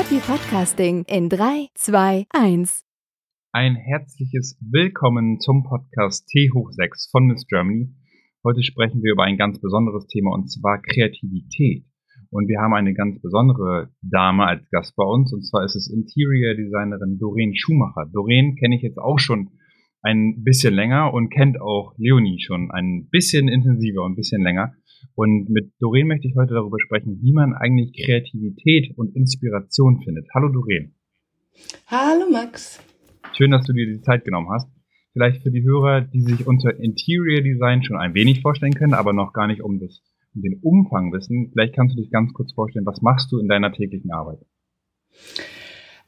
Happy Podcasting in 3, 2, 1. Ein herzliches Willkommen zum Podcast T hoch 6 von Miss Germany. Heute sprechen wir über ein ganz besonderes Thema und zwar Kreativität. Und wir haben eine ganz besondere Dame als Gast bei uns und zwar ist es Interior Designerin Doreen Schumacher. Doreen kenne ich jetzt auch schon ein bisschen länger und kennt auch Leonie schon ein bisschen intensiver und ein bisschen länger. Und mit Doreen möchte ich heute darüber sprechen, wie man eigentlich Kreativität und Inspiration findet. Hallo Doreen. Hallo Max. Schön, dass du dir die Zeit genommen hast. Vielleicht für die Hörer, die sich unter Interior Design schon ein wenig vorstellen können, aber noch gar nicht um, das, um den Umfang wissen. Vielleicht kannst du dich ganz kurz vorstellen, was machst du in deiner täglichen Arbeit?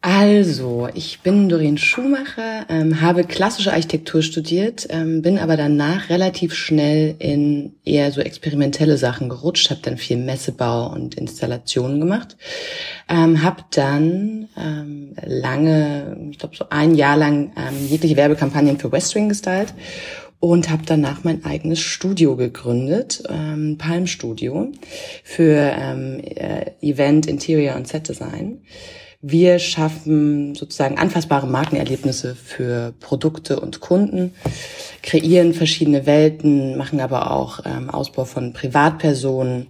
Also, ich bin Doreen Schumacher, ähm, habe klassische Architektur studiert, ähm, bin aber danach relativ schnell in eher so experimentelle Sachen gerutscht, habe dann viel Messebau und Installationen gemacht, ähm, habe dann ähm, lange, ich glaube so ein Jahr lang ähm, jegliche Werbekampagnen für Westwing gestylt und habe danach mein eigenes Studio gegründet, ähm, Palm Studio, für ähm, äh, Event, Interior und Set Design. Wir schaffen sozusagen anfassbare Markenerlebnisse für Produkte und Kunden, kreieren verschiedene Welten, machen aber auch ähm, Ausbau von Privatpersonen.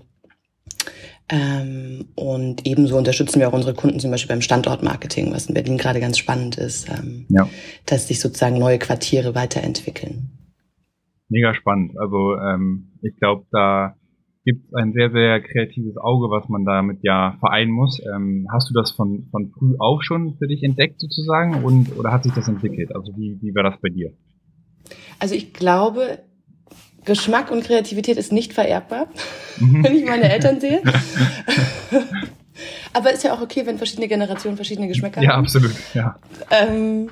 Ähm, und ebenso unterstützen wir auch unsere Kunden zum Beispiel beim Standortmarketing, was in Berlin gerade ganz spannend ist, ähm, ja. dass sich sozusagen neue Quartiere weiterentwickeln. Mega spannend. Also ähm, ich glaube, da gibt ein sehr, sehr kreatives Auge, was man damit ja vereinen muss. Ähm, hast du das von, von früh auf schon für dich entdeckt sozusagen und oder hat sich das entwickelt? Also wie, wie war das bei dir? Also ich glaube, Geschmack und Kreativität ist nicht vererbbar, mhm. wenn ich meine Eltern sehe. Aber ist ja auch okay, wenn verschiedene Generationen verschiedene Geschmäcker ja, haben. Ja, absolut, ja. Ähm,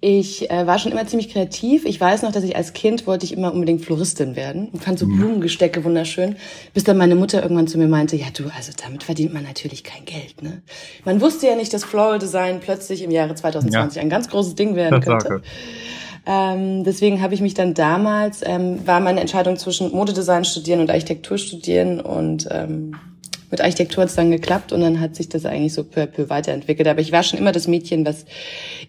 ich äh, war schon immer ziemlich kreativ. Ich weiß noch, dass ich als Kind wollte ich immer unbedingt Floristin werden und fand so. Blumengestecke wunderschön, bis dann meine Mutter irgendwann zu mir meinte, ja du, also damit verdient man natürlich kein Geld. Ne? Man wusste ja nicht, dass Floral Design plötzlich im Jahre 2020 ja. ein ganz großes Ding werden könnte. Ähm, deswegen habe ich mich dann damals, ähm, war meine Entscheidung zwischen Modedesign studieren und Architektur studieren und ähm, mit Architektur hat es dann geklappt und dann hat sich das eigentlich so peu à peu weiterentwickelt. Aber ich war schon immer das Mädchen, was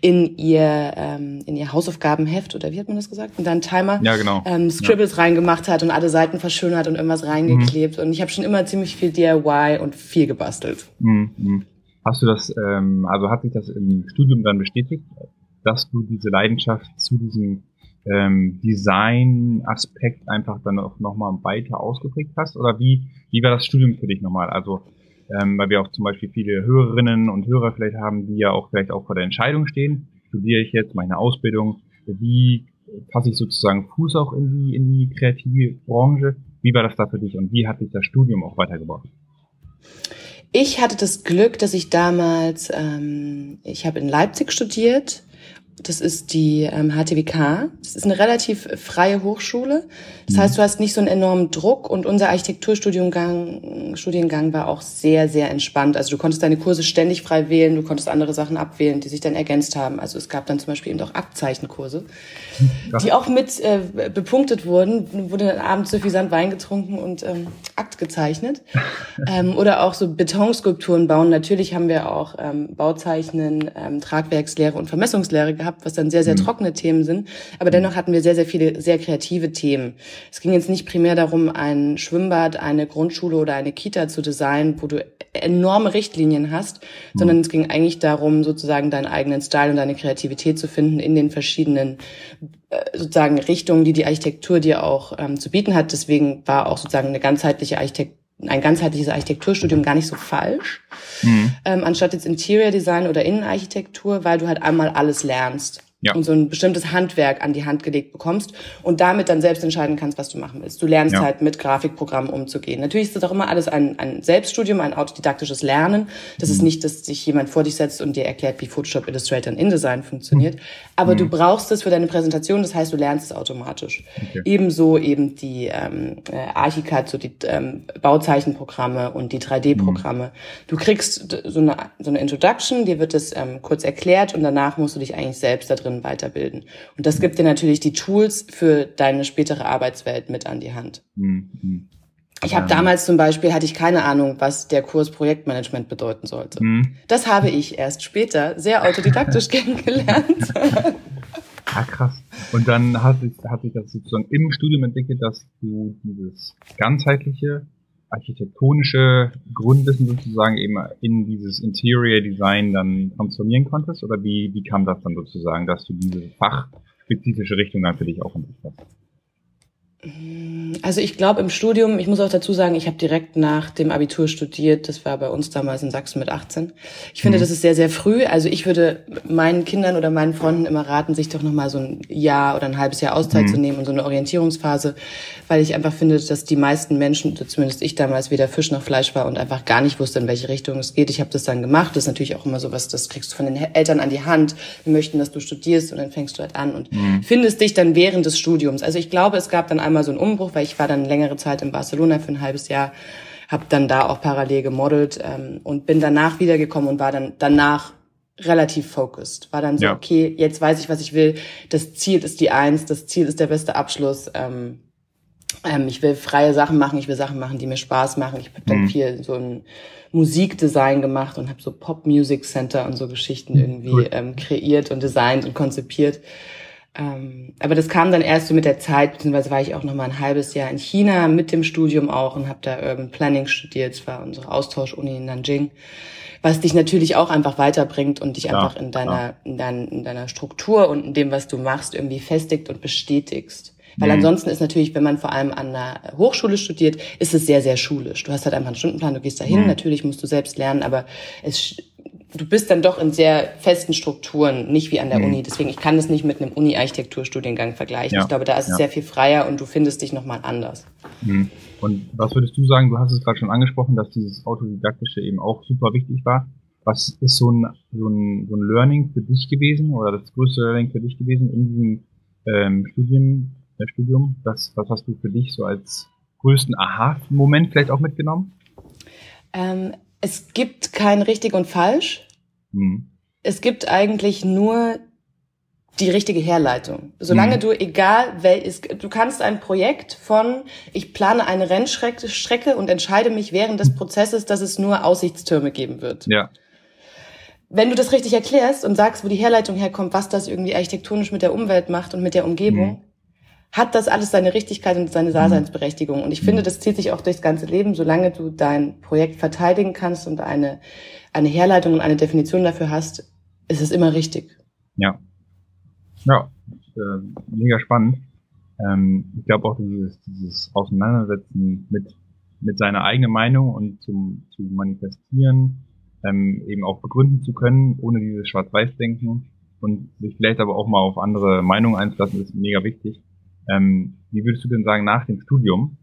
in ihr ähm, in ihr Hausaufgabenheft oder wie hat man das gesagt? Und dann Timer ja, genau. ähm, Scribbles ja. reingemacht hat und alle Seiten verschönert und irgendwas reingeklebt. Mhm. Und ich habe schon immer ziemlich viel DIY und viel gebastelt. Mhm. mhm. Hast du das, ähm, also hat sich das im Studium dann bestätigt, dass du diese Leidenschaft zu diesem ähm, Design-Aspekt einfach dann auch nochmal weiter ausgeprägt hast? Oder wie, wie war das Studium für dich nochmal? Also, ähm, weil wir auch zum Beispiel viele Hörerinnen und Hörer vielleicht haben, die ja auch vielleicht auch vor der Entscheidung stehen. Studiere ich jetzt meine Ausbildung? Wie passe ich sozusagen Fuß auch in die, in die kreative Branche? Wie war das da für dich und wie hat dich das Studium auch weitergebracht? Ich hatte das Glück, dass ich damals, ähm, ich habe in Leipzig studiert das ist die ähm, HTWK. Das ist eine relativ freie Hochschule. Das mhm. heißt, du hast nicht so einen enormen Druck und unser Architekturstudiengang Studiengang war auch sehr, sehr entspannt. Also du konntest deine Kurse ständig frei wählen, du konntest andere Sachen abwählen, die sich dann ergänzt haben. Also es gab dann zum Beispiel eben auch Aktzeichenkurse, ja. die auch mit äh, bepunktet wurden. Wurde dann abends suffisant Wein getrunken und ähm, Akt gezeichnet. ähm, oder auch so Betonskulpturen bauen. Natürlich haben wir auch ähm, Bauzeichnen, ähm, Tragwerkslehre und Vermessungslehre gehabt gehabt, was dann sehr, sehr mhm. trockene Themen sind. Aber dennoch hatten wir sehr, sehr viele sehr kreative Themen. Es ging jetzt nicht primär darum, ein Schwimmbad, eine Grundschule oder eine Kita zu designen, wo du enorme Richtlinien hast, mhm. sondern es ging eigentlich darum, sozusagen deinen eigenen Style und deine Kreativität zu finden in den verschiedenen äh, sozusagen Richtungen, die die Architektur dir auch ähm, zu bieten hat. Deswegen war auch sozusagen eine ganzheitliche Architektur ein ganzheitliches Architekturstudium gar nicht so falsch, mhm. ähm, anstatt jetzt Interior Design oder Innenarchitektur, weil du halt einmal alles lernst. ja. und so ein bestimmtes Handwerk an die Hand gelegt bekommst und damit dann selbst entscheiden kannst, was du machen willst. Du lernst ja. halt mit Grafikprogrammen umzugehen. Natürlich ist das auch immer alles ein, ein Selbststudium, ein autodidaktisches Lernen. Das mhm. ist nicht, dass sich jemand vor dich setzt und dir erklärt, wie Photoshop, Illustrator und InDesign funktioniert. Mhm. Aber mhm. du brauchst es für deine Präsentation, das heißt, du lernst es automatisch. Okay. Ebenso eben die ähm, äh, Archicad, so die ähm, Bauzeichenprogramme und die 3D-Programme. Mhm. Du kriegst so eine, so eine Introduction, dir wird das ähm, kurz erklärt und danach musst du dich eigentlich selbst da drin weiterbilden. Und das gibt dir natürlich die Tools für deine spätere Arbeitswelt mit an die Hand. Mhm. Ich habe damals zum Beispiel, hatte ich keine Ahnung, was der Kurs Projektmanagement bedeuten sollte. Mhm. Das habe ich erst später sehr autodidaktisch kennengelernt. Ah, krass. Und dann hat sich, hat sich das sozusagen im Studium entwickelt, dass du dieses ganzheitliche architektonische Grundwissen sozusagen eben in dieses Interior Design dann transformieren konntest? Oder wie, wie kam das dann sozusagen, dass du diese fachspezifische Richtung dann für dich auch entdeckt hast? Also ich glaube im Studium, ich muss auch dazu sagen, ich habe direkt nach dem Abitur studiert. Das war bei uns damals in Sachsen mit 18. Ich finde, mhm. das ist sehr, sehr früh. Also ich würde meinen Kindern oder meinen Freunden immer raten, sich doch nochmal so ein Jahr oder ein halbes Jahr Auszeit mhm. zu nehmen und so eine Orientierungsphase, weil ich einfach finde, dass die meisten Menschen, zumindest ich damals, weder Fisch noch Fleisch war und einfach gar nicht wusste, in welche Richtung es geht. Ich habe das dann gemacht. Das ist natürlich auch immer so was, das kriegst du von den Eltern an die Hand. Wir möchten, dass du studierst und dann fängst du halt an und mhm. findest dich dann während des Studiums. Also ich glaube, es gab dann einmal so einen Umbruch, weil ich war dann längere Zeit in Barcelona für ein halbes Jahr, habe dann da auch parallel gemodelt ähm, und bin danach wiedergekommen und war dann danach relativ focused. War dann so, ja. okay, jetzt weiß ich, was ich will. Das Ziel ist die Eins, das Ziel ist der beste Abschluss. Ähm, ähm, ich will freie Sachen machen, ich will Sachen machen, die mir Spaß machen. Ich habe dann mhm. viel so ein Musikdesign gemacht und habe so Pop Music Center und so Geschichten mhm. irgendwie cool. ähm, kreiert und designt und konzipiert. Ähm, aber das kam dann erst so mit der Zeit, beziehungsweise war ich auch noch mal ein halbes Jahr in China mit dem Studium auch und habe da Urban Planning studiert. Es war unsere Austauschuni in Nanjing, was dich natürlich auch einfach weiterbringt und dich ja, einfach in deiner, in, dein, in deiner Struktur und in dem, was du machst, irgendwie festigt und bestätigst. Weil mhm. ansonsten ist natürlich, wenn man vor allem an einer Hochschule studiert, ist es sehr, sehr schulisch. Du hast halt einfach einen Stundenplan, du gehst dahin, mhm. natürlich musst du selbst lernen, aber es du bist dann doch in sehr festen Strukturen, nicht wie an der mhm. Uni. Deswegen, ich kann das nicht mit einem Uni-Architekturstudiengang vergleichen. Ja. Ich glaube, da ist ja. es sehr viel freier und du findest dich nochmal anders. Mhm. Und was würdest du sagen? Du hast es gerade schon angesprochen, dass dieses Autodidaktische eben auch super wichtig war. Was ist so ein, so ein, so ein Learning für dich gewesen oder das größte Learning für dich gewesen in diesem ähm, Studium, äh, Studium? Das, was hast du für dich so als größten Aha-Moment vielleicht auch mitgenommen? Ähm, es gibt kein richtig und falsch. Mhm. Es gibt eigentlich nur die richtige Herleitung. Solange mhm. du, egal welches, du kannst ein Projekt von, ich plane eine Rennstrecke und entscheide mich während des Prozesses, dass es nur Aussichtstürme geben wird. Ja. Wenn du das richtig erklärst und sagst, wo die Herleitung herkommt, was das irgendwie architektonisch mit der Umwelt macht und mit der Umgebung, mhm hat das alles seine Richtigkeit und seine Daseinsberechtigung. Und ich finde, das zieht sich auch durchs ganze Leben, solange du dein Projekt verteidigen kannst und eine, eine Herleitung und eine Definition dafür hast, ist es immer richtig. Ja. Ja, äh, mega spannend. Ähm, ich glaube auch dieses, dieses Auseinandersetzen mit, mit seiner eigenen Meinung und zum, zu manifestieren, ähm, eben auch begründen zu können, ohne dieses Schwarz-Weiß-Denken und sich vielleicht aber auch mal auf andere Meinungen einzulassen, ist mega wichtig. Ähm, wie würdest du denn sagen, nach dem Studium,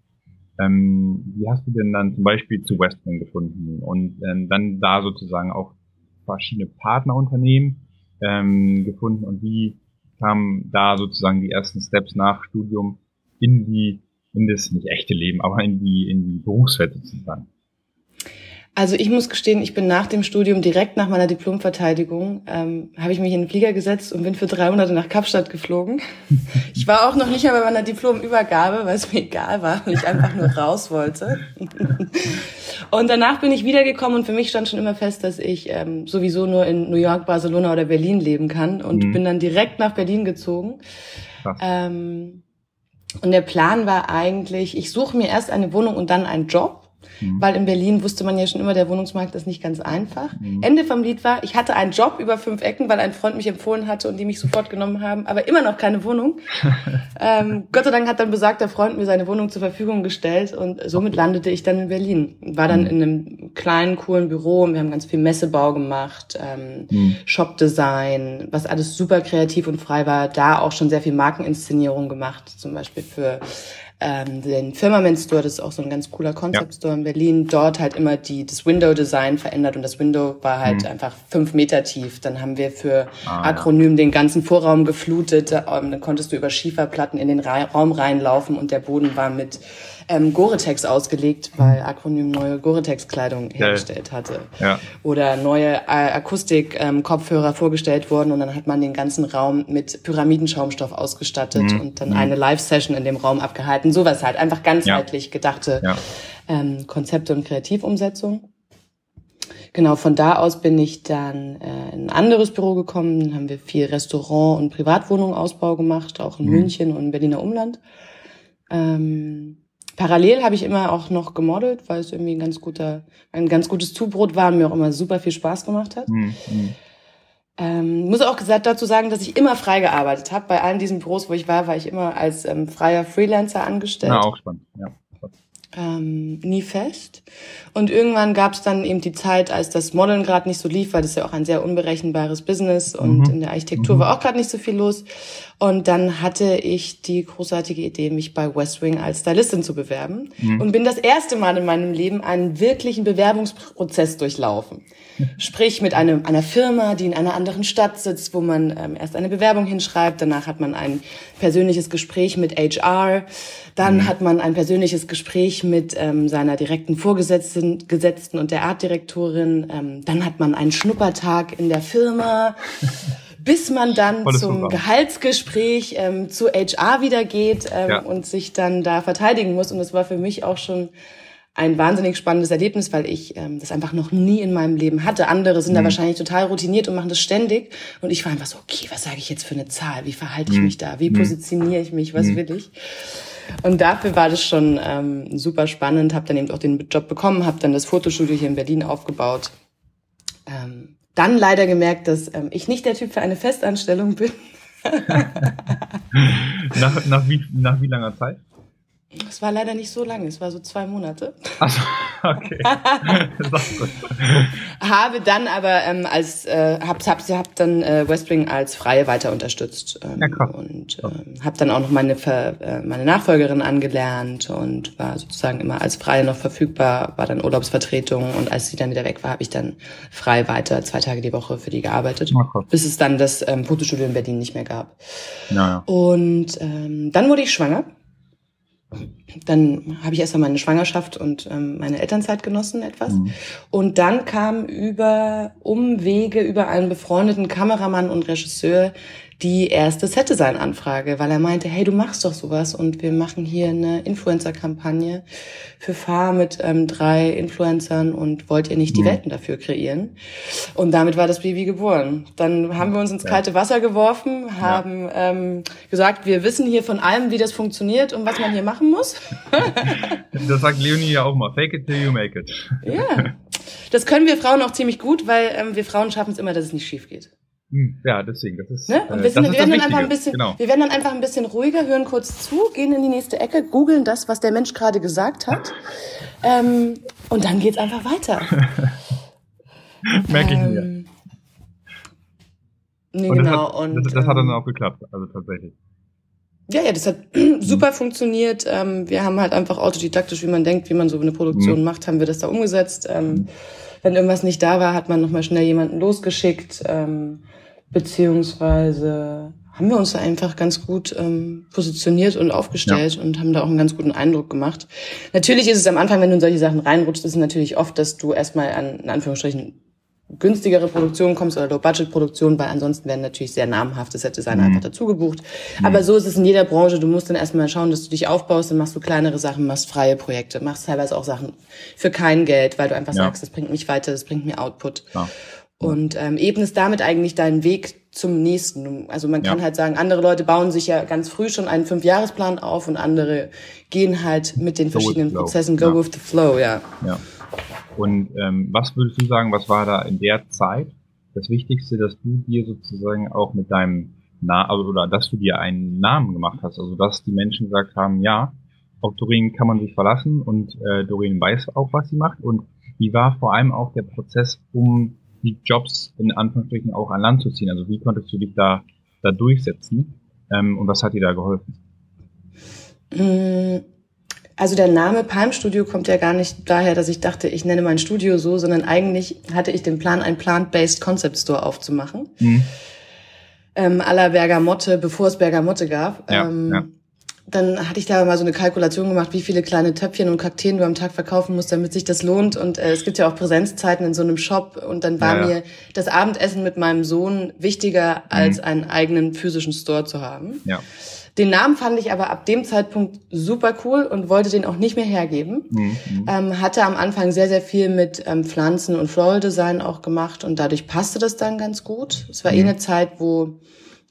ähm, wie hast du denn dann zum Beispiel zu Westman gefunden und ähm, dann da sozusagen auch verschiedene Partnerunternehmen ähm, gefunden und wie kamen da sozusagen die ersten Steps nach Studium in die, in das nicht echte Leben, aber in die, in die Berufswelt sozusagen? Also ich muss gestehen, ich bin nach dem Studium direkt nach meiner Diplomverteidigung ähm, habe ich mich in den Flieger gesetzt und bin für drei Monate nach Kapstadt geflogen. Ich war auch noch nicht mehr bei meiner Diplomübergabe, weil es mir egal war, weil ich einfach nur raus wollte. Und danach bin ich wiedergekommen und für mich stand schon immer fest, dass ich ähm, sowieso nur in New York, Barcelona oder Berlin leben kann und mhm. bin dann direkt nach Berlin gezogen. Ähm, und der Plan war eigentlich, ich suche mir erst eine Wohnung und dann einen Job Mhm. Weil in Berlin wusste man ja schon immer, der Wohnungsmarkt ist nicht ganz einfach. Mhm. Ende vom Lied war, ich hatte einen Job über fünf Ecken, weil ein Freund mich empfohlen hatte und die mich sofort genommen haben, aber immer noch keine Wohnung. ähm, Gott sei Dank hat dann besagter Freund mir seine Wohnung zur Verfügung gestellt und somit landete ich dann in Berlin. War dann mhm. in einem kleinen, coolen Büro und wir haben ganz viel Messebau gemacht, ähm, mhm. Shopdesign, was alles super kreativ und frei war. Da auch schon sehr viel Markeninszenierung gemacht, zum Beispiel für ähm, den Firmament Store, das ist auch so ein ganz cooler Concept Store ja. in Berlin, dort halt immer die, das Window-Design verändert und das Window war halt mhm. einfach fünf Meter tief. Dann haben wir für ah, Akronym ja. den ganzen Vorraum geflutet, ähm, dann konntest du über Schieferplatten in den Ra Raum reinlaufen und der Boden war mit ähm, Gore-Tex ausgelegt, weil Akronym neue Gore-Tex-Kleidung hergestellt hatte. Ja. Oder neue äh, Akustik-Kopfhörer ähm, vorgestellt wurden und dann hat man den ganzen Raum mit Pyramidenschaumstoff ausgestattet mhm. und dann mhm. eine Live-Session in dem Raum abgehalten. Sowas halt, einfach ganzheitlich ja. gedachte ja. Ähm, Konzepte und Kreativumsetzung. Genau, von da aus bin ich dann äh, in ein anderes Büro gekommen. Dann haben wir viel Restaurant- und Privatwohnungausbau gemacht, auch in mhm. München und im Berliner Umland. Ähm, Parallel habe ich immer auch noch gemodelt, weil es irgendwie ein ganz guter, ein ganz gutes Zubrot war und mir auch immer super viel Spaß gemacht hat. Mhm. Ähm, muss auch gesagt dazu sagen, dass ich immer frei gearbeitet habe. Bei allen diesen Büros, wo ich war, war ich immer als ähm, freier Freelancer angestellt. Na, auch spannend, ja ähm, nie fest. Und irgendwann gab es dann eben die Zeit, als das Modeln gerade nicht so lief, weil das ja auch ein sehr unberechenbares Business und mhm. in der Architektur mhm. war auch gerade nicht so viel los. Und dann hatte ich die großartige Idee, mich bei Westwing als Stylistin zu bewerben mhm. und bin das erste Mal in meinem Leben einen wirklichen Bewerbungsprozess durchlaufen. Sprich mit einem, einer Firma, die in einer anderen Stadt sitzt, wo man ähm, erst eine Bewerbung hinschreibt, danach hat man ein persönliches Gespräch mit HR, dann mhm. hat man ein persönliches Gespräch mit ähm, seiner direkten Vorgesetzten Gesetzten und der Artdirektorin, ähm, dann hat man einen Schnuppertag in der Firma. bis man dann Volles zum Programm. Gehaltsgespräch ähm, zu HR wieder geht ähm, ja. und sich dann da verteidigen muss. Und das war für mich auch schon ein wahnsinnig spannendes Erlebnis, weil ich ähm, das einfach noch nie in meinem Leben hatte. Andere sind mhm. da wahrscheinlich total routiniert und machen das ständig. Und ich war einfach so, okay, was sage ich jetzt für eine Zahl? Wie verhalte ich mhm. mich da? Wie mhm. positioniere ich mich? Was mhm. will ich? Und dafür war das schon ähm, super spannend. Habe dann eben auch den Job bekommen, habe dann das Fotostudio hier in Berlin aufgebaut. Ähm, dann leider gemerkt, dass ähm, ich nicht der Typ für eine Festanstellung bin. nach, nach, wie, nach wie langer Zeit? Es war leider nicht so lange, es war so zwei Monate. Ach, okay. habe dann aber ähm, als äh, hab, hab, hab dann äh, Westwing als Freie weiter unterstützt ähm, ja, krass. und ähm, habe dann auch noch meine Ver, äh, meine Nachfolgerin angelernt und war sozusagen immer als Freie noch verfügbar, war dann Urlaubsvertretung und als sie dann wieder weg war, habe ich dann frei weiter zwei Tage die Woche für die gearbeitet, ja, bis es dann das ähm, Fotostudio in Berlin nicht mehr gab. Ja, Und ähm, dann wurde ich schwanger dann habe ich erstmal meine Schwangerschaft und ähm, meine Elternzeit genossen etwas. Mhm. Und dann kam über Umwege, über einen befreundeten Kameramann und Regisseur die erste Set-Design-Anfrage, weil er meinte, hey, du machst doch sowas und wir machen hier eine Influencer-Kampagne für Fahr mit ähm, drei Influencern und wollt ihr nicht die mhm. Welten dafür kreieren? Und damit war das Baby geboren. Dann haben wir uns ins kalte Wasser geworfen, haben ja. ähm, gesagt, wir wissen hier von allem, wie das funktioniert und was man hier machen muss. das sagt Leonie ja auch mal, fake it till you make it. ja, das können wir Frauen auch ziemlich gut, weil ähm, wir Frauen schaffen es immer, dass es nicht schief geht. Hm, ja, deswegen, das ist. Ne? Und wir, äh, sind, wir werden dann einfach ein bisschen, genau. wir werden dann einfach ein bisschen ruhiger, hören kurz zu, gehen in die nächste Ecke, googeln das, was der Mensch gerade gesagt hat, ähm, und dann geht's einfach weiter. Merke ich mir. Ähm, nee, und genau. Das hat, und das, das hat dann ähm, auch geklappt, also tatsächlich. Ja, ja, das hat super funktioniert. Ähm, wir haben halt einfach autodidaktisch, wie man denkt, wie man so eine Produktion mhm. macht, haben wir das da umgesetzt. Ähm. Wenn irgendwas nicht da war, hat man nochmal schnell jemanden losgeschickt. Ähm, beziehungsweise haben wir uns da einfach ganz gut ähm, positioniert und aufgestellt ja. und haben da auch einen ganz guten Eindruck gemacht. Natürlich ist es am Anfang, wenn du in solche Sachen reinrutschst, ist es natürlich oft, dass du erstmal an, in Anführungsstrichen, günstigere Produktionen kommst oder Low-Budget-Produktionen, weil ansonsten werden natürlich sehr namhafte Set-Designer mhm. einfach dazu gebucht. Mhm. Aber so ist es in jeder Branche. Du musst dann erstmal schauen, dass du dich aufbaust, dann machst du kleinere Sachen, machst freie Projekte, machst teilweise auch Sachen für kein Geld, weil du einfach ja. sagst, das bringt mich weiter, das bringt mir Output. Ja. Und ähm, ebnest damit eigentlich deinen Weg zum nächsten. Also man kann ja. halt sagen, andere Leute bauen sich ja ganz früh schon einen Fünfjahresplan auf und andere gehen halt mit den go verschiedenen Prozessen, go ja. with the flow, ja. Ja. Und ähm, was würdest du sagen, was war da in der Zeit das Wichtigste, dass du dir sozusagen auch mit deinem Na also, oder dass du dir einen Namen gemacht hast, also dass die Menschen gesagt haben, ja, auf Doreen kann man sich verlassen und äh, Doreen weiß auch, was sie macht und wie war vor allem auch der Prozess, um die Jobs in Anführungsstrichen auch an Land zu ziehen? Also wie konntest du dich da, da durchsetzen ähm, und was hat dir da geholfen? Mm, also der Name Palm Studio kommt ja gar nicht daher, dass ich dachte, ich nenne mein Studio so, sondern eigentlich hatte ich den Plan, ein Plant-Based Concept Store aufzumachen. Mhm. Ähm, à la Bergamotte, bevor es Bergamotte gab. Ja, ähm, ja dann hatte ich da mal so eine Kalkulation gemacht, wie viele kleine Töpfchen und Kakteen du am Tag verkaufen musst, damit sich das lohnt. Und äh, es gibt ja auch Präsenzzeiten in so einem Shop. Und dann war ja. mir das Abendessen mit meinem Sohn wichtiger, als mhm. einen eigenen physischen Store zu haben. Ja. Den Namen fand ich aber ab dem Zeitpunkt super cool und wollte den auch nicht mehr hergeben. Mhm. mhm. Ähm, hatte am Anfang sehr, sehr viel mit ähm, Pflanzen und Floral Design auch gemacht und dadurch passte das dann ganz gut. Es war eh mhm. eh eine Zeit, wo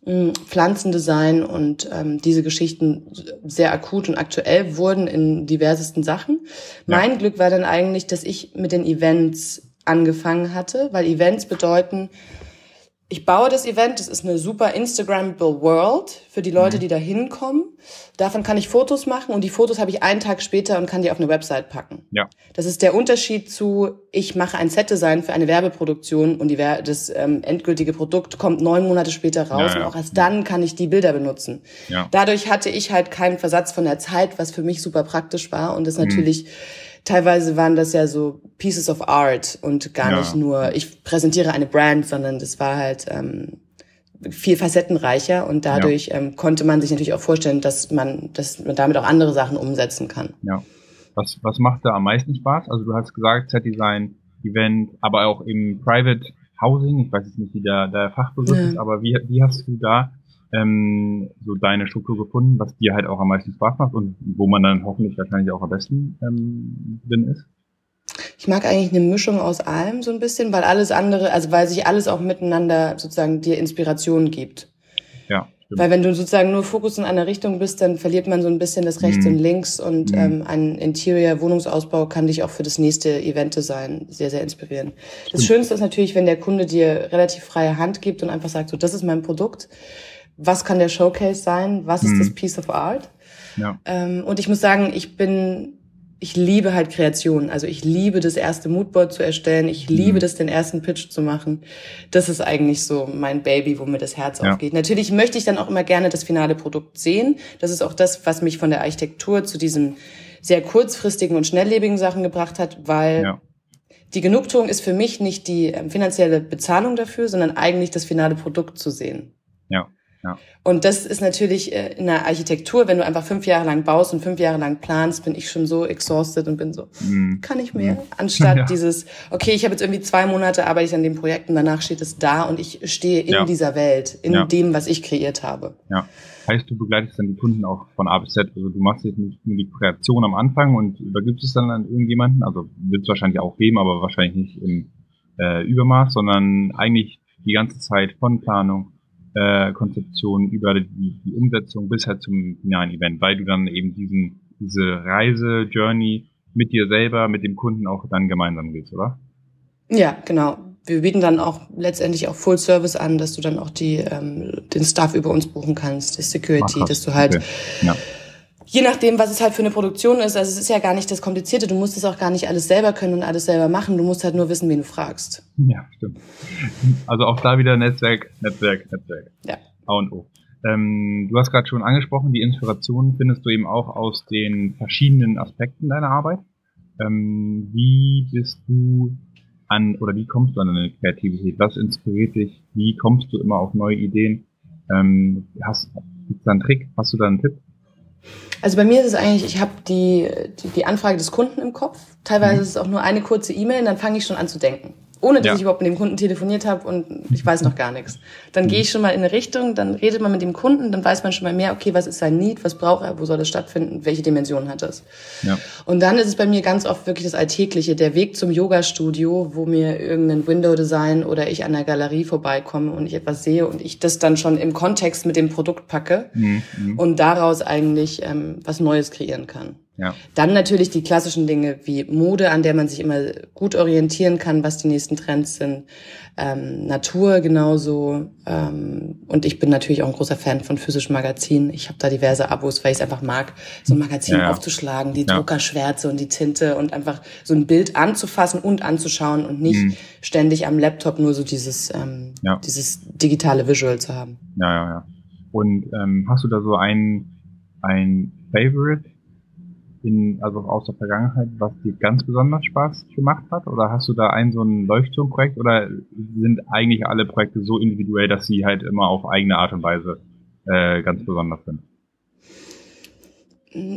Pflanzendesign und ähm, diese Geschichten sehr akut und aktuell wurden in diversesten Sachen. Ja. Mein Glück war dann eigentlich, dass ich mit den Events angefangen hatte, weil Events bedeuten, ich baue das Event, das ist eine super Instagrammable World für die Leute, mhm. die da hinkommen. Davon kann ich Fotos machen und die Fotos habe ich einen Tag später und kann die auf eine Website packen. Ja. Das ist der Unterschied zu, ich mache ein Set-Design für eine Werbeproduktion und die, das ähm, endgültige Produkt kommt neun Monate später raus ja, ja. und auch erst dann kann ich die Bilder benutzen. Ja. Dadurch hatte ich halt keinen Versatz von der Zeit, was für mich super praktisch war und das mhm. natürlich teilweise waren das ja so Pieces of Art und gar ja. nicht nur, ich präsentiere eine Brand, sondern das war halt ähm, viel facettenreicher und dadurch ja. ähm, konnte man sich natürlich auch vorstellen, dass man, dass man damit auch andere Sachen umsetzen kann. Ja. Was, was macht da am meisten Spaß? Also du hast gesagt, Set-Design, Event, aber auch im Private Housing, ich weiß jetzt nicht, wie der, der Fachbegriff ja. ist, aber wie, wie hast du da ähm, so deine Struktur gefunden, was dir halt auch am meisten Spaß macht und wo man dann hoffentlich wahrscheinlich auch am besten ähm, drin ist? Ich mag eigentlich eine Mischung aus allem so ein bisschen, weil alles andere, also weil sich alles auch miteinander sozusagen dir Inspiration gibt. Ja. Stimmt. Weil wenn du sozusagen nur Fokus in einer Richtung bist, dann verliert man so ein bisschen das Rechts mhm. und Links und mhm. ähm, ein Interior-Wohnungsausbau kann dich auch für das nächste Event-Design sehr, sehr inspirieren. Stimmt. Das Schönste ist natürlich, wenn der Kunde dir relativ freie Hand gibt und einfach sagt, so, das ist mein Produkt was kann der Showcase sein, was ist mhm. das Piece of Art. Ja. Ähm, und ich muss sagen, ich bin, ich liebe halt Kreation. Also ich liebe das erste Moodboard zu erstellen. Ich liebe mhm. das, den ersten Pitch zu machen. Das ist eigentlich so mein Baby, wo mir das Herz ja. aufgeht. Natürlich möchte ich dann auch immer gerne das finale Produkt sehen. Das ist auch das, was mich von der Architektur zu diesem sehr kurzfristigen und schnelllebigen Sachen gebracht hat, weil ja. die Genugtuung ist für mich nicht die ähm, finanzielle Bezahlung dafür, sondern eigentlich das finale Produkt zu sehen. Ja. Ja. Und das ist natürlich äh, in der Architektur, wenn du einfach fünf Jahre lang baust und fünf Jahre lang planst, bin ich schon so exhausted und bin so, mm. kann ich mehr? Mm. Anstatt ja. dieses, okay, ich habe jetzt irgendwie zwei Monate arbeite ich an dem Projekt und danach steht es da und ich stehe in ja. dieser Welt, in ja. dem, was ich kreiert habe. Ja. Heißt, du begleitest dann die Kunden auch von A bis Z. Also du machst jetzt nicht nur die Kreation am Anfang und übergibst es dann an irgendjemanden. Also wird es wahrscheinlich auch geben, aber wahrscheinlich nicht im äh, Übermaß, sondern eigentlich die ganze Zeit von Planung äh, Konzeption über die, die Umsetzung bis halt zum finalen Event, weil du dann eben diesen, diese Reise, Journey mit dir selber, mit dem Kunden auch dann gemeinsam gehst, oder? Ja, genau. Wir bieten dann auch letztendlich auch Full Service an, dass du dann auch die, ähm, den Staff über uns buchen kannst, die Security, Ach, dass du halt okay. ja je nachdem, was es halt für eine Produktion ist, also es ist ja gar nicht das Komplizierte, du musst es auch gar nicht alles selber können und alles selber machen, du musst halt nur wissen, wen du fragst. Ja, stimmt. Also auch da wieder Netzwerk, Netzwerk, Netzwerk. Ja. A und O. Ähm, du hast gerade schon angesprochen, die Inspiration findest du eben auch aus den verschiedenen Aspekten deiner Arbeit. Ähm, wie bist du an, oder wie kommst du an deine Kreativität? Was inspiriert dich? Wie kommst du immer auf neue Ideen? Ähm, hast, gibt's da einen Trick? Hast du da einen Tipp? Also bei mir ist es eigentlich, ich habe die, die, die Anfrage des Kunden im Kopf. Teilweise mhm. ist es auch nur eine kurze E-Mail und dann fange ich schon an zu denken. Ohne dass Ja. ich überhaupt mit dem Kunden telefoniert habe und ich weiß noch gar nichts. Dann gehe ich schon mal in eine Richtung, dann redet man mit dem Kunden, dann weiß man schon mal mehr, okay, was ist sein Need, was braucht er, wo soll das stattfinden, welche Dimension hat das. Ja. Und dann ist es bei mir ganz oft wirklich das Alltägliche, der Weg zum Yoga-Studio, wo mir irgendein Window-Design oder ich an der Galerie vorbeikomme und ich etwas sehe und ich das dann schon im Kontext mit dem Produkt packe Mhm. Mhm. und daraus eigentlich ähm, was Neues kreieren kann. Ja. Dann natürlich die klassischen Dinge wie Mode, an der man sich immer gut orientieren kann, was die nächsten Trends sind. Ähm, Natur genauso. Ähm, und ich bin natürlich auch ein großer Fan von physischen Magazinen. Ich habe da diverse Abos, weil ich es einfach mag, so ein Magazin Ja, ja. aufzuschlagen, die. Druckerschwärze und die Tinte und einfach so ein Bild anzufassen und anzuschauen und nicht Mhm. ständig am Laptop nur so dieses, ähm, dieses digitale Visual zu haben. Ja, ja, ja. Und ähm, hast du da so ein, ein Favorite in, also aus der Vergangenheit, was dir ganz besonders Spaß gemacht hat? Oder hast du da ein so ein Leuchtturmprojekt oder sind eigentlich alle Projekte so individuell, dass sie halt immer auf eigene Art und Weise äh, ganz besonders sind?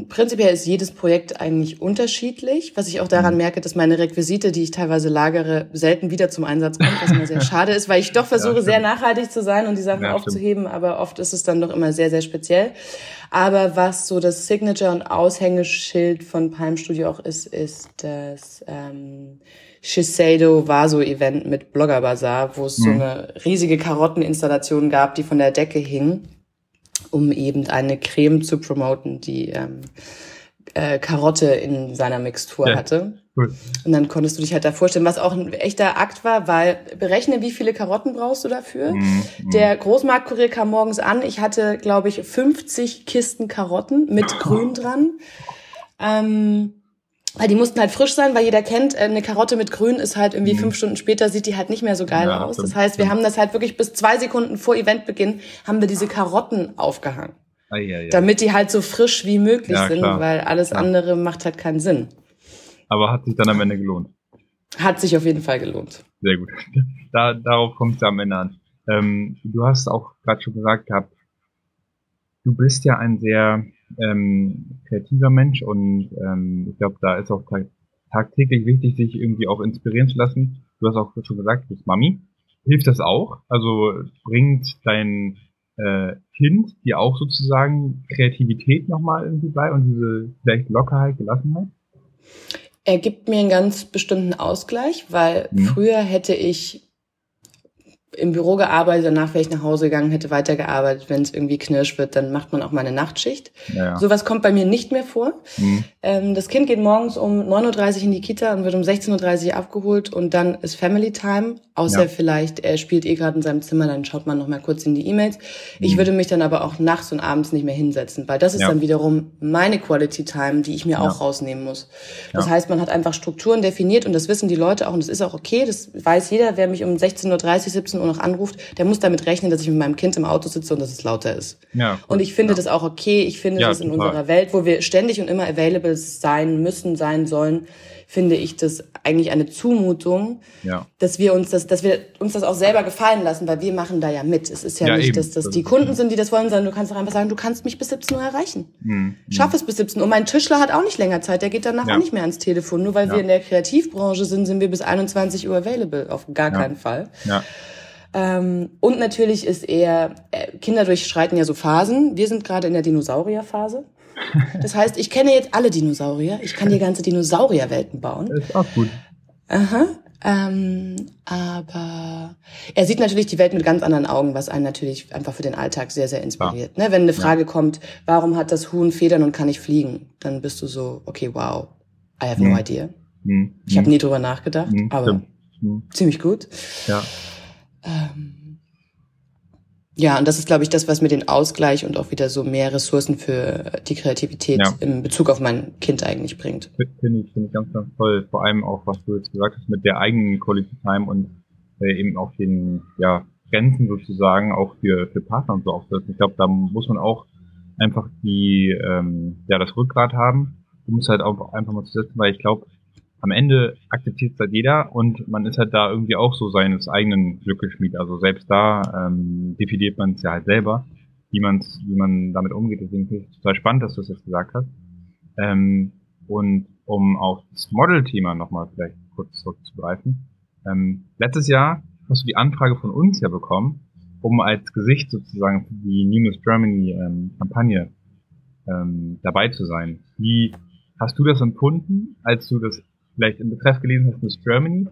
Prinzipiell ist jedes Projekt eigentlich unterschiedlich, was ich auch Mhm. daran merke, dass meine Requisite, die ich teilweise lagere, selten wieder zum Einsatz kommt, was immer sehr schade ist, weil ich doch versuche, stimmt. sehr nachhaltig zu sein und die Sachen Ja, aufzuheben, aber oft ist es dann doch immer sehr, sehr speziell. Aber was so das Signature und Aushängeschild von Palm Studio auch ist, ist das ähm, Shiseido Vaso Event mit Blogger Bazaar, wo es so Mhm. eine riesige Karotteninstallation gab, die von der Decke hing um eben eine Creme zu promoten, die ähm, äh, Karotte in seiner Mixtur Ja. hatte. Cool. Und dann konntest du dich halt da vorstellen, was auch ein echter Akt war, weil berechne, wie viele Karotten brauchst du dafür. Mhm. Der Großmarktkurier kam morgens an. Ich hatte, glaube ich, 50 Kisten Karotten mit Grün dran. Ähm, weil die mussten halt frisch sein, weil jeder kennt, äh, eine Karotte mit Grün ist halt irgendwie Mhm. fünf Stunden später, sieht die halt nicht mehr so geil Ja, aus. Das heißt, wir haben das halt wirklich bis zwei Sekunden vor Eventbeginn, haben wir diese Karotten aufgehangen. Ah, ja, ja. Damit die halt so frisch wie möglich sind, klar. weil alles andere macht halt keinen Sinn. Aber hat sich dann am Ende gelohnt. Hat sich auf jeden Fall gelohnt. Sehr gut. Da, darauf kommt es am Ende an. Ähm, du hast auch gerade schon gesagt gehabt, du bist ja ein sehr ähm, kreativer Mensch und ähm, ich glaube, da ist auch tag tagtäglich wichtig, sich irgendwie auch inspirieren zu lassen. Du hast auch schon gesagt, du bist Mami. Hilft das auch? Also bringt dein äh, Kind dir auch sozusagen Kreativität nochmal irgendwie bei und diese vielleicht Lockerheit, Gelassenheit? Er gibt mir einen ganz bestimmten Ausgleich, weil Mhm. früher hätte ich im Büro gearbeitet, danach wäre ich nach Hause gegangen, hätte weitergearbeitet. Wenn es irgendwie knirsch wird, dann macht man auch mal eine Nachtschicht. Ja. Sowas kommt bei mir nicht mehr vor. Mhm. Ähm, das Kind geht morgens um 9.30 Uhr in die Kita und wird um 16.30 Uhr abgeholt und dann ist Family Time. Außer Ja. vielleicht, er spielt eh gerade in seinem Zimmer, dann schaut man noch mal kurz in die E-Mails. Ich Mhm. würde mich dann aber auch nachts und abends nicht mehr hinsetzen, weil das ist Ja. dann wiederum meine Quality Time, die ich mir auch rausnehmen muss. Das heißt, man hat einfach Strukturen definiert und das wissen die Leute auch und das ist auch okay. Das weiß jeder, wer mich um 16.30 Uhr, 17 Uhr noch anruft, der muss damit rechnen, dass ich mit meinem Kind im Auto sitze und dass es lauter ist. ja Und ich finde ja. das auch okay. Ich finde Ja, das in total. unserer Welt, wo wir ständig und immer available sein müssen, sein sollen, finde ich das eigentlich eine Zumutung, Ja. dass wir uns das, dass wir uns das auch selber gefallen lassen, weil wir machen da ja mit. Es ist ja, Ja, nicht, eben. dass das die Kunden sind, die das wollen, sondern du kannst doch einfach sagen, du kannst mich bis 17 Uhr erreichen. Mhm. Schaff es bis 17 Uhr. Mein Tischler hat auch nicht länger Zeit, der geht danach Ja. auch nicht mehr ans Telefon. Nur weil wir in der Kreativbranche sind, sind wir bis 21 Uhr available. Auf gar keinen Fall. Ja. Ähm, und natürlich ist eher, äh, Kinder durchschreiten ja so Phasen. Wir sind gerade in der Dinosaurierphase. Das heißt, ich kenne jetzt alle Dinosaurier. Ich kann die ganze Dinosaurierwelten bauen. Das ist auch gut. Aha. Ähm, aber er sieht natürlich die Welt mit ganz anderen Augen, was einen natürlich einfach für den Alltag sehr, sehr inspiriert. Ne? Wenn eine Frage kommt, warum hat das Huhn Federn und kann nicht fliegen? Dann bist du so, okay, wow, I have no Mhm. idea. Mhm. Ich habe nie drüber nachgedacht, Mhm, aber. Mhm. ziemlich gut. Ja. Ähm, ja, und das ist, glaube ich, das, was mir den Ausgleich und auch wieder so mehr Ressourcen für die Kreativität Ja. in Bezug auf mein Kind eigentlich bringt. Finde ich, finde ich ganz, ganz toll. Vor allem auch, was du jetzt gesagt hast, mit der eigenen Quality Time und äh, eben auch den ja, Grenzen sozusagen auch für, für Partner und so aufsetzen. Ich glaube, da muss man auch einfach die, ähm, ja, das Rückgrat haben, um es halt auch einfach mal zu setzen, weil ich glaube, am Ende akzeptiert es halt jeder und man ist halt da irgendwie auch so seines eigenen Glückes Schmied. Also selbst da ähm, definiert man es ja halt selber, wie man's, wie man damit umgeht. Deswegen finde ich es total spannend, dass du es jetzt gesagt hast. Ähm, und um auf das Model-Thema nochmal vielleicht kurz zurückzugreifen. Ähm, letztes Jahr hast du die Anfrage von uns ja bekommen, um als Gesicht sozusagen für die New Miss Germany ähm, Kampagne ähm, dabei zu sein. Wie hast du das empfunden, als du das vielleicht im Betreff gelesen hast, Miss Germany?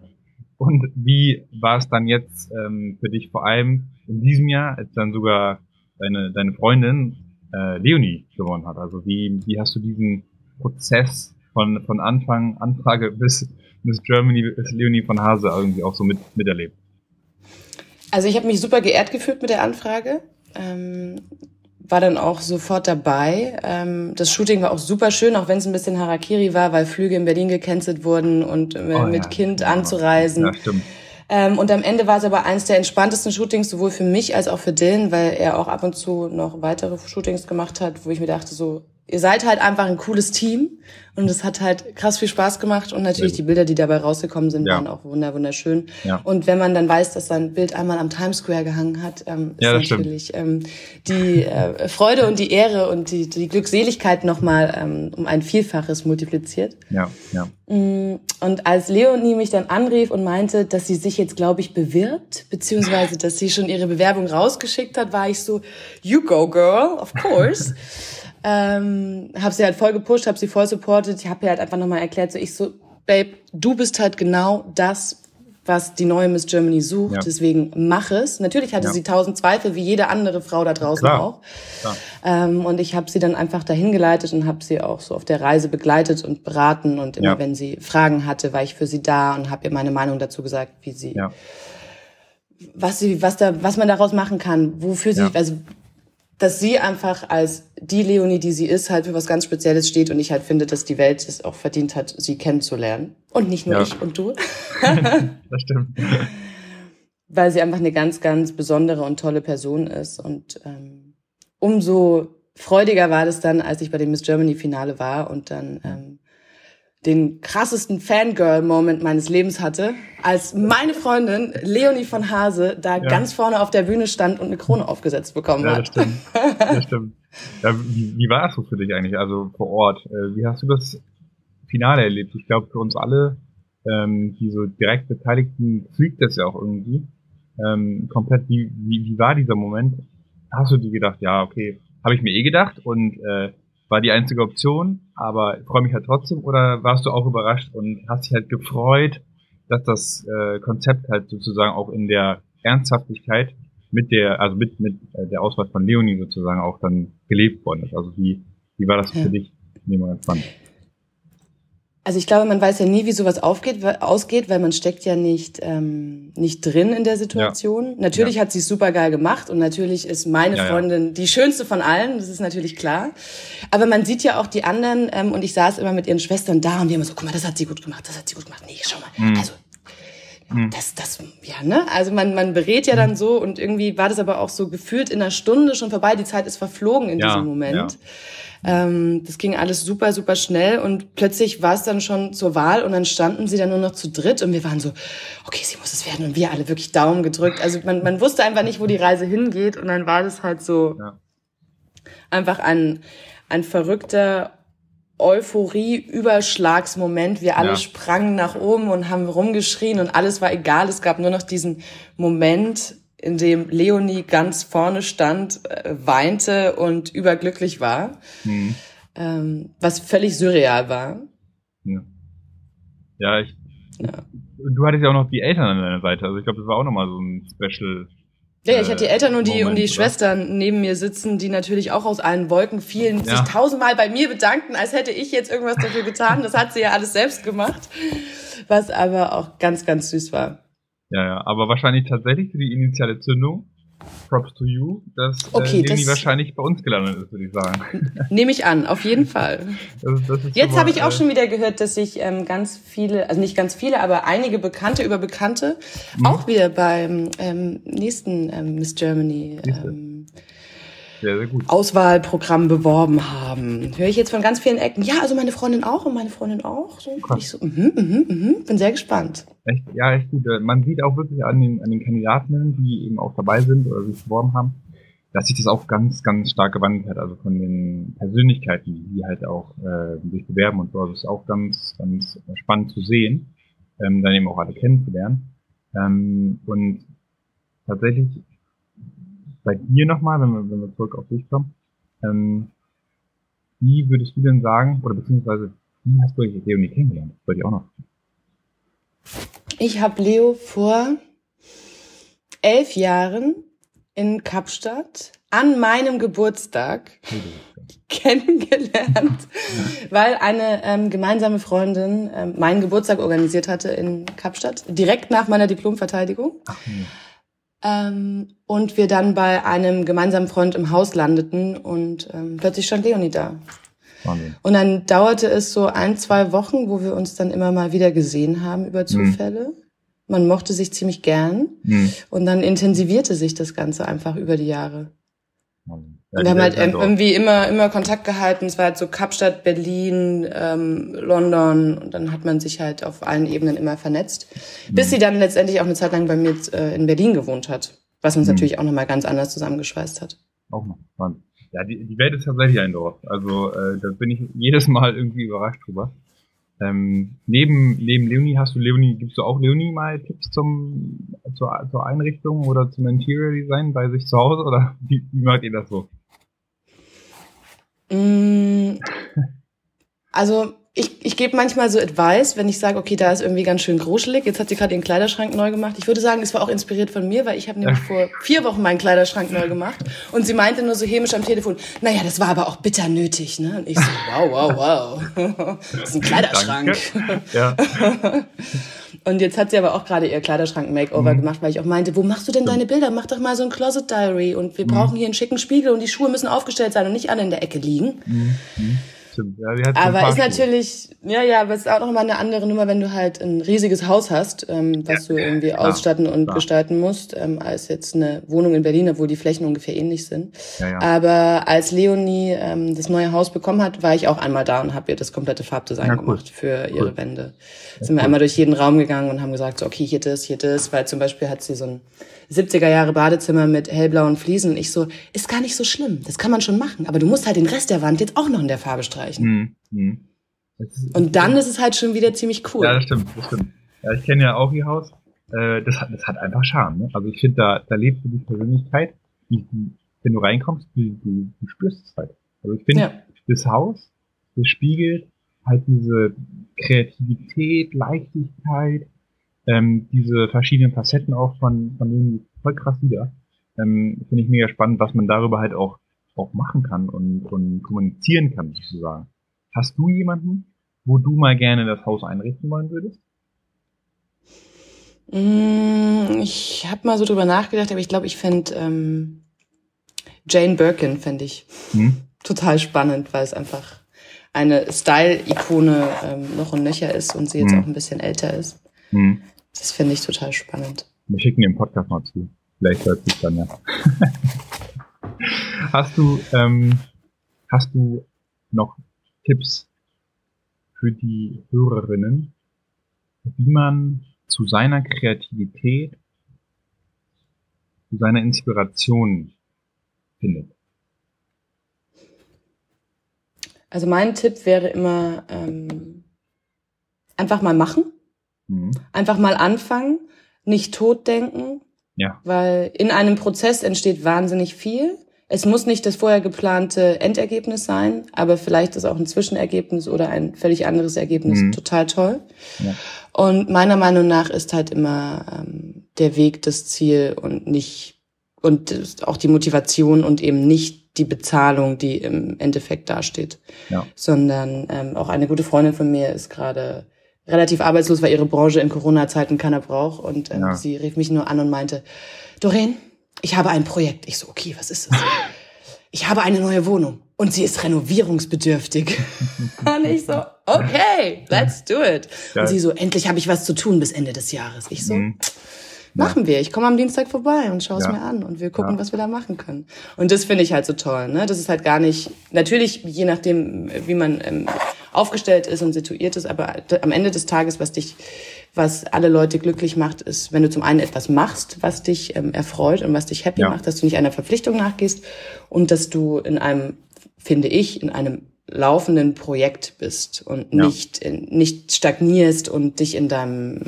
Und wie war es dann jetzt ähm, für dich vor allem in diesem Jahr, als dann sogar deine, deine Freundin äh, Leonie gewonnen hat? Also wie, wie hast du diesen Prozess von, von Anfang, Anfrage bis Miss Germany, bis Leonie von Hase irgendwie auch so mit, miterlebt? Also ich habe mich super geehrt gefühlt mit der Anfrage. Ähm, war dann auch sofort dabei. Ähm, das Shooting war auch super schön, auch wenn es ein bisschen Harakiri war, weil Flüge in Berlin gecancelt wurden und äh, oh, mit ja, Kind ja, anzureisen. Ja, stimmt. Ähm, und am Ende war es aber eines der entspanntesten Shootings, sowohl für mich als auch für Dylan, weil er auch ab und zu noch weitere Shootings gemacht hat, wo ich mir dachte, so, ihr seid halt einfach ein cooles Team und es hat halt krass viel Spaß gemacht und natürlich die Bilder, die dabei rausgekommen sind, ja. waren auch wunderschön. Ja. Und wenn man dann weiß, dass sein Bild einmal am Times Square gehangen hat, ähm, ist ja, natürlich ähm, die äh, Freude und die Ehre und die, die Glückseligkeit nochmal ähm, um ein Vielfaches multipliziert. Ja, ja. Mm, und als Leonie mich dann anrief und meinte, dass sie sich jetzt, glaube ich, bewirbt, beziehungsweise dass sie schon ihre Bewerbung rausgeschickt hat, war ich so, you go girl, of course. Ähm, habe sie halt voll gepusht, habe sie voll supportet. Ich habe ihr halt einfach nochmal erklärt, so ich so, Babe, du bist halt genau das, was die neue Miss Germany sucht. Ja. Deswegen mach es. Natürlich hatte ja. sie tausend Zweifel, wie jede andere Frau da draußen Klar. auch. Klar. Ähm, und ich habe sie dann einfach dahin geleitet und habe sie auch so auf der Reise begleitet und beraten. Und immer ja. wenn sie Fragen hatte, war ich für sie da und habe ihr meine Meinung dazu gesagt, wie sie, was sie, was da, was man daraus machen kann, wofür sie, also dass sie einfach als die Leonie, die sie ist, halt für was ganz Spezielles steht und ich halt finde, dass die Welt es auch verdient hat, sie kennenzulernen. Und nicht nur ja. ich und du. das stimmt. Weil sie einfach eine ganz, ganz besondere und tolle Person ist. Und ähm, umso freudiger war das dann, als ich bei dem Miss Germany Finale war und dann ähm, den krassesten Fangirl-Moment meines Lebens hatte, als meine Freundin Leonie von Hase da ja. ganz vorne auf der Bühne stand und eine Krone aufgesetzt bekommen ja, hat. Das stimmt. Das stimmt. Ja, wie, wie war es so für dich eigentlich, also vor Ort? Äh, wie hast du das Finale erlebt? Ich glaube, für uns alle, ähm, die so direkt Beteiligten, fügt das ja auch irgendwie. Ähm, komplett, wie, wie, wie war dieser Moment? Hast du dir gedacht, ja, okay, habe ich mir eh gedacht und äh, war die einzige Option, aber ich freue mich halt trotzdem oder warst du auch überrascht und hast dich halt gefreut, dass das äh, Konzept halt sozusagen auch in der Ernsthaftigkeit mit der, also mit, mit äh, der Auswahl von Leonie sozusagen auch dann gelebt worden ist. Also wie, wie war das ja. für dich? Ganz spannend. Also ich glaube, man weiß ja nie, wie sowas aufgeht, ausgeht, weil man steckt ja nicht ähm, nicht drin in der Situation. Ja. Natürlich ja. hat sie es super geil gemacht und natürlich ist meine ja, Freundin die schönste von allen, das ist natürlich klar. Aber man sieht ja auch die anderen ähm, und ich saß immer mit ihren Schwestern da und die immer so, guck mal, das hat sie gut gemacht, das hat sie gut gemacht. Nee, schau mal. Mhm. Also mhm. das, das, ja, ne? Also man, man berät ja dann mhm. so und irgendwie war das aber auch so gefühlt in einer Stunde schon vorbei. Die Zeit ist verflogen in diesem Moment. Ähm, das ging alles super, super schnell und plötzlich war es dann schon zur Wahl und dann standen sie dann nur noch zu dritt und wir waren so, okay, sie muss es werden und wir alle wirklich Daumen gedrückt. Also man, man wusste einfach nicht, wo die Reise hingeht und dann war das halt so ja. einfach ein, ein verrückter Euphorie-Überschlagsmoment. Wir alle ja. sprangen nach oben und haben rumgeschrien und alles war egal. Es gab nur noch diesen Moment, in dem Leonie ganz vorne stand, äh, weinte und überglücklich war, mhm. ähm, was völlig surreal war. Ja, ja ich. Ja. Du hattest ja auch noch die Eltern an deiner Seite, also ich glaube, das war auch nochmal so ein Special. Ja, ich hatte die Eltern und die, Moment, und die Schwestern neben mir sitzen, die natürlich auch aus allen Wolken fielen, ja. sich tausendmal bei mir bedankten, als hätte ich jetzt irgendwas dafür getan. Das hat sie ja alles selbst gemacht, was aber auch ganz, ganz süß war. Ja, ja, aber wahrscheinlich tatsächlich für die initiale Zündung. Props to you, dass äh, okay, äh, das wahrscheinlich bei uns gelandet ist, würde ich sagen. Nehme ich an, auf jeden Fall. Das, das Jetzt habe ich auch äh, schon wieder gehört, dass sich ähm, ganz viele, also nicht ganz viele, aber einige Bekannte über Bekannte mhm. auch wieder beim ähm, nächsten ähm, Miss Germany ähm, sehr, sehr gut. Auswahlprogramm beworben haben. Höre ich jetzt von ganz vielen Ecken. Ja, also meine Freundin auch und meine Freundin auch. So, ich so, mhm, mhm, mhm, bin sehr gespannt. Echt, ja, echt gut. Man sieht auch wirklich an den, an den Kandidaten, die eben auch dabei sind oder sich beworben haben, dass sich das auch ganz, ganz stark gewandelt hat. Also von den Persönlichkeiten, die halt auch äh, sich bewerben und so. Das ist auch ganz, ganz spannend zu sehen, ähm, dann eben auch alle kennenzulernen. Ähm, und tatsächlich bei dir nochmal, wenn wir, wenn wir zurück auf dich kommen, ähm, wie würdest du denn sagen, oder beziehungsweise wie hast du Leonie kennengelernt? Das wollte ich auch noch. Ich habe Leo vor elf Jahren in Kapstadt an meinem Geburtstag kennengelernt, weil eine ähm, gemeinsame Freundin ähm, meinen Geburtstag organisiert hatte in Kapstadt, direkt nach meiner Diplomverteidigung. Ach, nee. Ähm, und wir dann bei einem gemeinsamen Freund im Haus landeten und ähm, plötzlich stand Leonie da. Wahnsinn. Und dann dauerte es so ein, zwei Wochen, wo wir uns dann immer mal wieder gesehen haben über mhm. Zufälle. Mhm. Man mochte sich ziemlich gern. Mhm. Und dann intensivierte sich das Ganze einfach über die Jahre. Ja, wir haben halt irgendwie immer, immer Kontakt gehalten. Es war halt so Kapstadt, Berlin, ähm, London und dann hat man sich halt auf allen Ebenen immer vernetzt. Mhm. Bis sie dann letztendlich auch eine Zeit lang bei mir äh, in Berlin gewohnt hat, was uns mhm. natürlich auch nochmal ganz anders zusammengeschweißt hat. Auch noch spannend. Ja, die, die Welt ist tatsächlich ein Dorf. Also äh, da bin ich jedes Mal irgendwie überrascht drüber. Ähm, neben, neben Leonie hast du Leonie, gibst du auch Leonie mal Tipps zum, zur, zur Einrichtung oder zum Interior Design bei sich zu Hause oder wie, wie macht ihr das so? Mm, also ich, ich gebe manchmal so Advice, wenn ich sage, okay, da ist irgendwie ganz schön gruschelig. Jetzt hat sie gerade ihren Kleiderschrank neu gemacht. Ich würde sagen, es war auch inspiriert von mir, weil ich habe nämlich vor vier Wochen meinen Kleiderschrank neu gemacht. Und sie meinte nur so hämisch am Telefon, naja, das war aber auch bitter nötig. Ne? Und ich so, wow, wow, wow. Das ist ein Kleiderschrank. Ja. Und jetzt hat sie aber auch gerade ihr Kleiderschrank-Makeover mhm. gemacht, weil ich auch meinte, wo machst du denn deine Bilder? Mach doch mal so ein Closet Diary und wir mhm. brauchen hier einen schicken Spiegel und die Schuhe müssen aufgestellt sein und nicht alle in der Ecke liegen. Mhm. Stimmt. Ja, aber ist natürlich, ja, ja, aber es ist auch noch mal eine andere Nummer, wenn du halt ein riesiges Haus hast, ähm, was ja, du irgendwie klar, ausstatten und klar. gestalten musst, ähm, als jetzt eine Wohnung in Berlin, obwohl die Flächen ungefähr ähnlich sind. Ja, ja. Aber als Leonie ähm, das neue Haus bekommen hat, war ich auch einmal da und habe ihr das komplette Farbdesign ja, cool. gemacht für ihre cool. Wände. Sind wir cool. einmal durch jeden Raum gegangen und haben gesagt, so, okay, hier das, hier das, weil zum Beispiel hat sie so ein 70er Jahre Badezimmer mit hellblauen Fliesen und ich so, ist gar nicht so schlimm, das kann man schon machen, aber du musst halt den Rest der Wand jetzt auch noch in der Farbe streichen. Mhm. Und dann ist es halt schon wieder ziemlich cool. Ja, das stimmt, das stimmt. Ja, ich kenne ja auch ihr Haus. Äh, das, hat, das hat einfach Charme. Ne? Also ich finde, da, da lebt die Persönlichkeit. Die, die, wenn du reinkommst, du, du, du spürst es halt. Also ich finde, ja. das Haus, das spiegelt halt diese Kreativität, Leichtigkeit, ähm, diese verschiedenen Facetten auch von, von irgendwie voll krass wieder. Ähm, Finde ich mega spannend, was man darüber halt auch, auch machen kann und, und kommunizieren kann, sozusagen. Hast du jemanden, wo du mal gerne das Haus einrichten wollen würdest? Mm, ich habe mal so drüber nachgedacht, aber ich glaube, ich fände ähm, Jane Birkin fände ich hm? total spannend, weil es einfach eine Style-Ikone ähm, noch und nöcher ist und sie jetzt hm. auch ein bisschen älter ist. Hm. Das finde ich total spannend. Wir schicken den Podcast mal zu. Vielleicht hört sich dann ja. hast du, ähm, hast du noch Tipps für die Hörerinnen, wie man zu seiner Kreativität, zu seiner Inspiration findet? Also mein Tipp wäre immer ähm, einfach mal machen. Mhm. Einfach mal anfangen, nicht totdenken, ja. weil in einem Prozess entsteht wahnsinnig viel. Es muss nicht das vorher geplante Endergebnis sein, aber vielleicht ist auch ein Zwischenergebnis oder ein völlig anderes Ergebnis mhm. total toll. Ja. Und meiner Meinung nach ist halt immer ähm, der Weg das Ziel und nicht und auch die Motivation und eben nicht die Bezahlung, die im Endeffekt dasteht, ja. sondern ähm, auch eine gute Freundin von mir ist gerade relativ arbeitslos, weil ihre Branche in Corona-Zeiten keiner braucht. Und ähm, ja. sie rief mich nur an und meinte, Doreen, ich habe ein Projekt. Ich so, okay, was ist das? ich habe eine neue Wohnung und sie ist renovierungsbedürftig. und ich so, okay, let's do it. Und sie so, endlich habe ich was zu tun bis Ende des Jahres. Ich so, mhm. machen wir. Ich komme am Dienstag vorbei und schaue es ja. mir an und wir gucken, ja. was wir da machen können. Und das finde ich halt so toll. Ne? Das ist halt gar nicht, natürlich, je nachdem, wie man ähm, aufgestellt ist und situiert ist. Aber am Ende des Tages, was dich, was alle Leute glücklich macht, ist, wenn du zum einen etwas machst, was dich ähm, erfreut und was dich happy ja. macht, dass du nicht einer Verpflichtung nachgehst und dass du in einem, finde ich, in einem laufenden Projekt bist und ja. nicht, in, nicht stagnierst und dich in deinem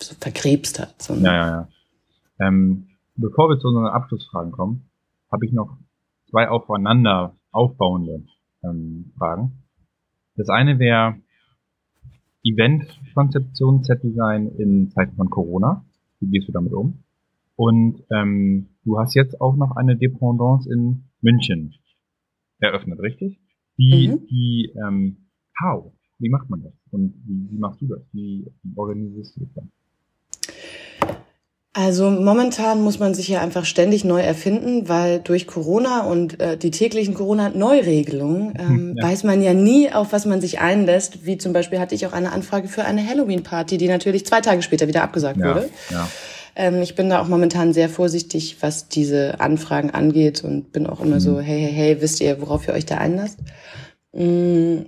so vergräbst hat. ja, ja, ja. Ähm, bevor wir zu unseren Abschlussfragen kommen, habe ich noch zwei aufeinander aufbauende ähm, Fragen. Das eine wäre Event-Konzeption, Set-Design in Zeiten von Corona. Wie gehst du damit um? Und ähm, du hast jetzt auch noch eine Dependance in München eröffnet, richtig? Wie, mhm. die, ähm, how? Wie macht man das? Und wie, wie machst du das? Wie organisierst du das dann? Also momentan muss man sich ja einfach ständig neu erfinden, weil durch Corona und äh, die täglichen Corona-Neuregelungen ähm, ja. weiß man ja nie, auf was man sich einlässt. Wie zum Beispiel hatte ich auch eine Anfrage für eine Halloween-Party, die natürlich zwei Tage später wieder abgesagt ja. wurde. Ja. Ähm, ich bin da auch momentan sehr vorsichtig, was diese Anfragen angeht und bin auch immer mhm. so, hey, hey, hey, wisst ihr, worauf ihr euch da einlasst? Mm,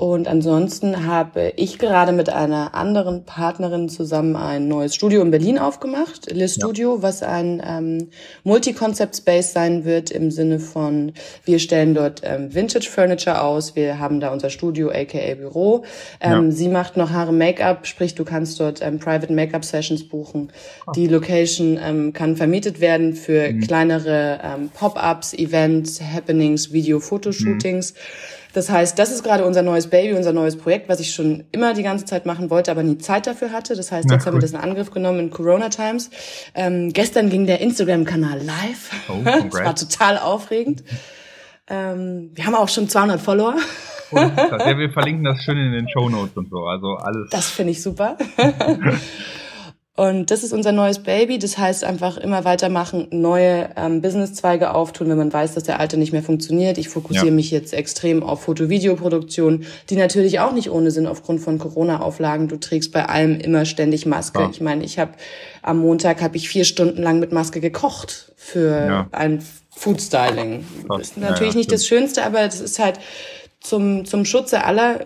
und ansonsten habe ich gerade mit einer anderen Partnerin zusammen ein neues Studio in Berlin aufgemacht, Le Studio, ja. was ein ähm, Multi-Concept-Space sein wird im Sinne von, wir stellen dort ähm, Vintage-Furniture aus, wir haben da unser Studio, aka Büro. Ähm, ja. Sie macht noch Haare Make-up, sprich du kannst dort ähm, Private Make-up-Sessions buchen. Oh. Die Location ähm, kann vermietet werden für mhm. kleinere ähm, Pop-ups, Events, Happenings, Video-Fotoshootings. Mhm. Das heißt, das ist gerade unser neues Baby, unser neues Projekt, was ich schon immer die ganze Zeit machen wollte, aber nie Zeit dafür hatte. Das heißt, jetzt Na, haben wir das in Angriff genommen in Corona Times. Ähm, gestern ging der Instagram-Kanal live. Oh, das war total aufregend. Ähm, wir haben auch schon 200 Follower. ja, wir verlinken das schön in den Show Notes und so. Also alles. Das finde ich super. Und das ist unser neues Baby. Das heißt einfach immer weitermachen, neue ähm, Businesszweige auftun, wenn man weiß, dass der alte nicht mehr funktioniert. Ich fokussiere ja. mich jetzt extrem auf Foto-Video-Produktion, die natürlich auch nicht ohne sind aufgrund von Corona-Auflagen. Du trägst bei allem immer ständig Maske. Ja. Ich meine, ich habe am Montag habe ich vier Stunden lang mit Maske gekocht für ja. ein Food-Styling. Das ist natürlich nicht das Schönste, aber das ist halt zum, zum Schutze aller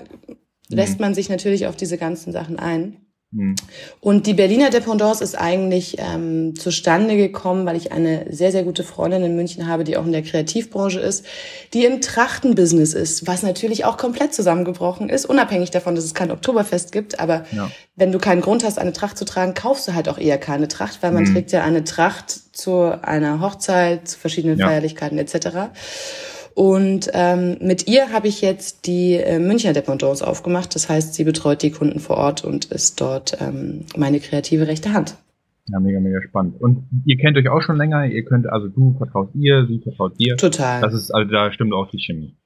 lässt mhm. man sich natürlich auf diese ganzen Sachen ein. Mhm. Und die Berliner Dependance ist eigentlich ähm, zustande gekommen, weil ich eine sehr, sehr gute Freundin in München habe, die auch in der Kreativbranche ist, die im Trachtenbusiness ist, was natürlich auch komplett zusammengebrochen ist, unabhängig davon, dass es kein Oktoberfest gibt. Aber ja. wenn du keinen Grund hast, eine Tracht zu tragen, kaufst du halt auch eher keine Tracht, weil man mhm. trägt ja eine Tracht zu einer Hochzeit, zu verschiedenen ja. Feierlichkeiten etc. Und ähm, mit ihr habe ich jetzt die äh, Münchner Dependance aufgemacht. Das heißt, sie betreut die Kunden vor Ort und ist dort ähm, meine kreative rechte Hand. Ja, mega, mega spannend. Und ihr kennt euch auch schon länger. Ihr könnt, also du vertraust ihr, sie vertraut dir. Total. Das ist, also da stimmt auch die Chemie.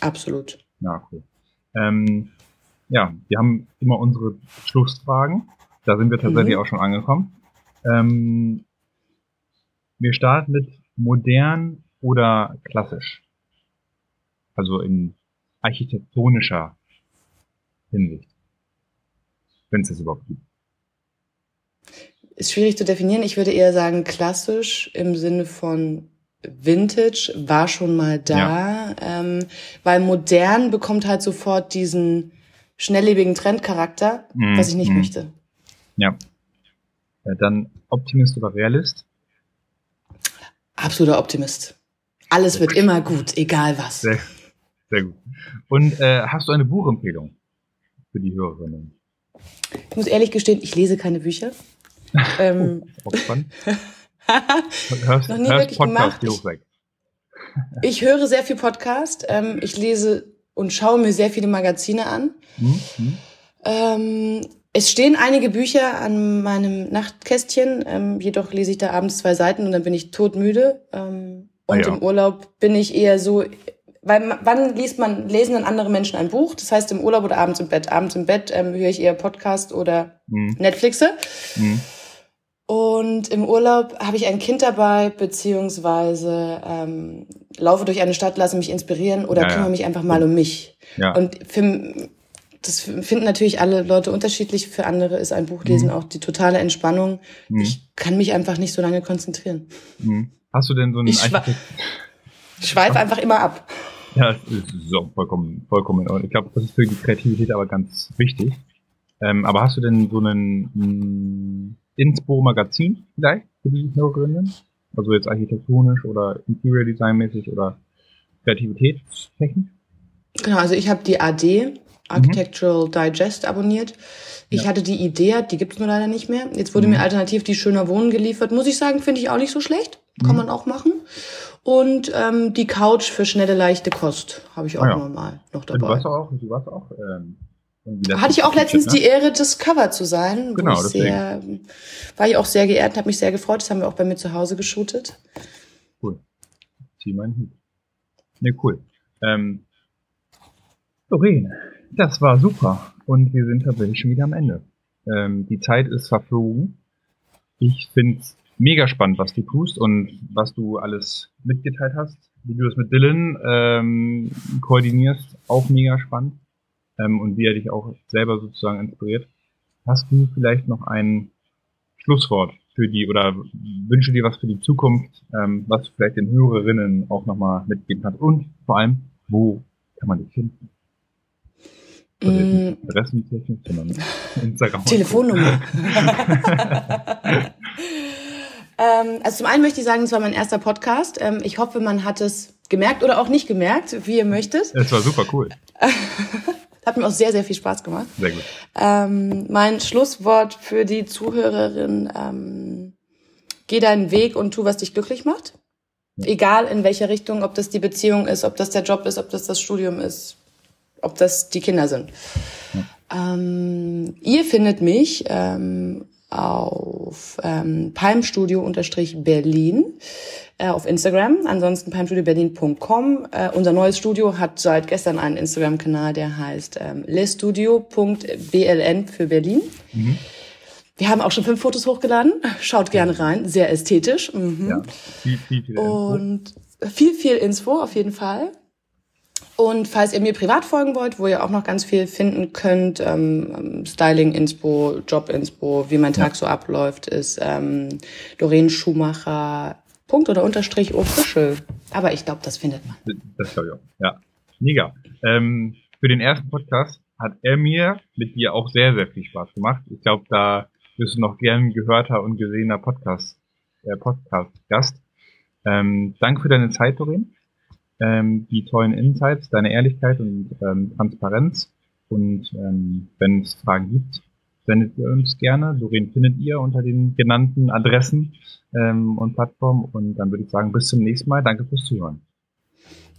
Absolut. Ja, cool. Ähm, ja, wir haben immer unsere Schlussfragen. Da sind wir tatsächlich mhm. auch schon angekommen. Ähm, wir starten mit modern oder klassisch also in architektonischer Hinsicht. Wenn es das überhaupt gibt. Ist schwierig zu definieren. Ich würde eher sagen klassisch im Sinne von Vintage war schon mal da, ja. ähm, weil modern bekommt halt sofort diesen schnelllebigen Trendcharakter, mm, was ich nicht mm. möchte. Ja. ja. Dann Optimist oder Realist? Absoluter Optimist. Alles wird immer gut, egal was. Sehr, sehr gut. Und äh, hast du eine Buchempfehlung für die Hörerinnen? Ich muss ehrlich gestehen, ich lese keine Bücher. ähm, oh, hörst, noch nie wirklich Podcast, gemacht. Ich, ich, höre sehr viel Podcast. Ähm, ich lese und schaue mir sehr viele Magazine an. Mhm. Ähm, es stehen einige Bücher an meinem Nachtkästchen, ähm, jedoch lese ich da abends zwei Seiten und dann bin ich todmüde. Ähm, und ah ja. im Urlaub bin ich eher so, weil wann liest man, lesen dann andere Menschen ein Buch? Das heißt im Urlaub oder abends im Bett. Abends im Bett ähm, höre ich eher Podcast oder mhm. Netflixe. Mhm. Und im Urlaub habe ich ein Kind dabei, beziehungsweise ähm, laufe durch eine Stadt, lasse mich inspirieren oder ja, kümmere ja. mich einfach mal um mich. Ja. Und für, das finden natürlich alle Leute unterschiedlich. Für andere ist ein Buchlesen mhm. auch die totale Entspannung. Mhm. Ich kann mich einfach nicht so lange konzentrieren. Mhm. Hast du denn so einen Ich schweife einfach immer ab. Ja, das ist so vollkommen, vollkommen in Ordnung. Ich glaube, das ist für die Kreativität aber ganz wichtig. Ähm, aber hast du denn so einen ein Inspo-Magazin vielleicht für die Hörerinnen? Also jetzt architektonisch oder Interior Design mäßig oder Kreativitätstechnisch? Genau, also ich habe die AD, Architectural mhm. Digest, abonniert. Ich ja. hatte die Idee, die gibt's nur leider nicht mehr. Jetzt wurde mhm. mir alternativ die Schöner Wohnen geliefert. Muss ich sagen, finde ich auch nicht so schlecht. Kann mhm. man auch machen. Und ähm, die Couch für schnelle, leichte Kost habe ich auch ah, ja. normal noch dabei. Du warst auch, du warst auch ähm, hatte ich auch letztens ne? die Ehre, das Cover zu sein. Genau, ich sehr, war ich auch sehr geehrt, habe mich sehr gefreut. Das haben wir auch bei mir zu Hause geshootet. Cool. Zieh meinen Hut. Ne, cool. Ähm, Doreen, das war super. Und wir sind tatsächlich schon wieder am Ende. Ähm, die Zeit ist verflogen. Ich finde es mega spannend, was du tust und was du alles mitgeteilt hast. Wie du das mit Dylan ähm, koordinierst, auch mega spannend ähm, und wie er dich auch selber sozusagen inspiriert. Hast du vielleicht noch ein Schlusswort für die oder wünsche dir was für die Zukunft, ähm, was du vielleicht den Hörerinnen auch nochmal mitgeben kannst und vor allem, wo kann man dich finden? Mm. Adressentechnik, sondern Instagram. Telefonnummer. ähm, also zum einen möchte ich sagen, es war mein erster Podcast. Ähm, ich hoffe, man hat es gemerkt oder auch nicht gemerkt, wie ihr möchtet. Es war super cool. Hat mir auch sehr, sehr viel Spaß gemacht. Sehr gut. Ähm, mein Schlusswort für die Zuhörerin, ähm, geh deinen Weg und tu, was dich glücklich macht. Ja. Egal in welcher Richtung, ob das die Beziehung ist, ob das der Job ist, ob das das Studium ist, ob das die Kinder sind. Ja. Ähm, ihr findet mich ähm, auf ähm, palmstudio-berlin äh, auf Instagram. Ansonsten palmstudioberlin.com. Äh, unser neues Studio hat seit gestern einen Instagram-Kanal, der heißt ähm, lestudio.bln für Berlin. Mhm. Wir haben auch schon fünf Fotos hochgeladen. Schaut gerne rein. Sehr ästhetisch. Mhm. Ja, viel, viel, viel. Und viel, viel Info auf jeden Fall. Und falls ihr mir privat folgen wollt, wo ihr auch noch ganz viel finden könnt, ähm, Styling-Inspo, Job-Inspo, wie mein Tag ja. so abläuft, ist ähm, Doreen Schumacher Punkt oder Unterstrich official. Aber ich glaube, das findet man. Das glaube ich auch. Ja, mega. Ähm, für den ersten Podcast hat er mir mit dir auch sehr, sehr viel Spaß gemacht. Ich glaube, da bist du noch gern gehörter und gesehener Podcast, äh, Podcast-Gast. Ähm, danke für deine Zeit, Doreen ähm, die tollen Insights, deine Ehrlichkeit und ähm, Transparenz. Und ähm, wenn es Fragen gibt, sendet ihr uns gerne. Doreen findet ihr unter den genannten Adressen ähm, und Plattformen. Und dann würde ich sagen, bis zum nächsten Mal. Danke fürs Zuhören.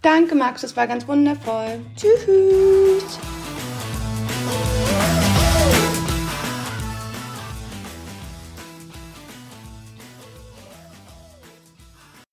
Danke, Max. Das war ganz wundervoll. Tschüss.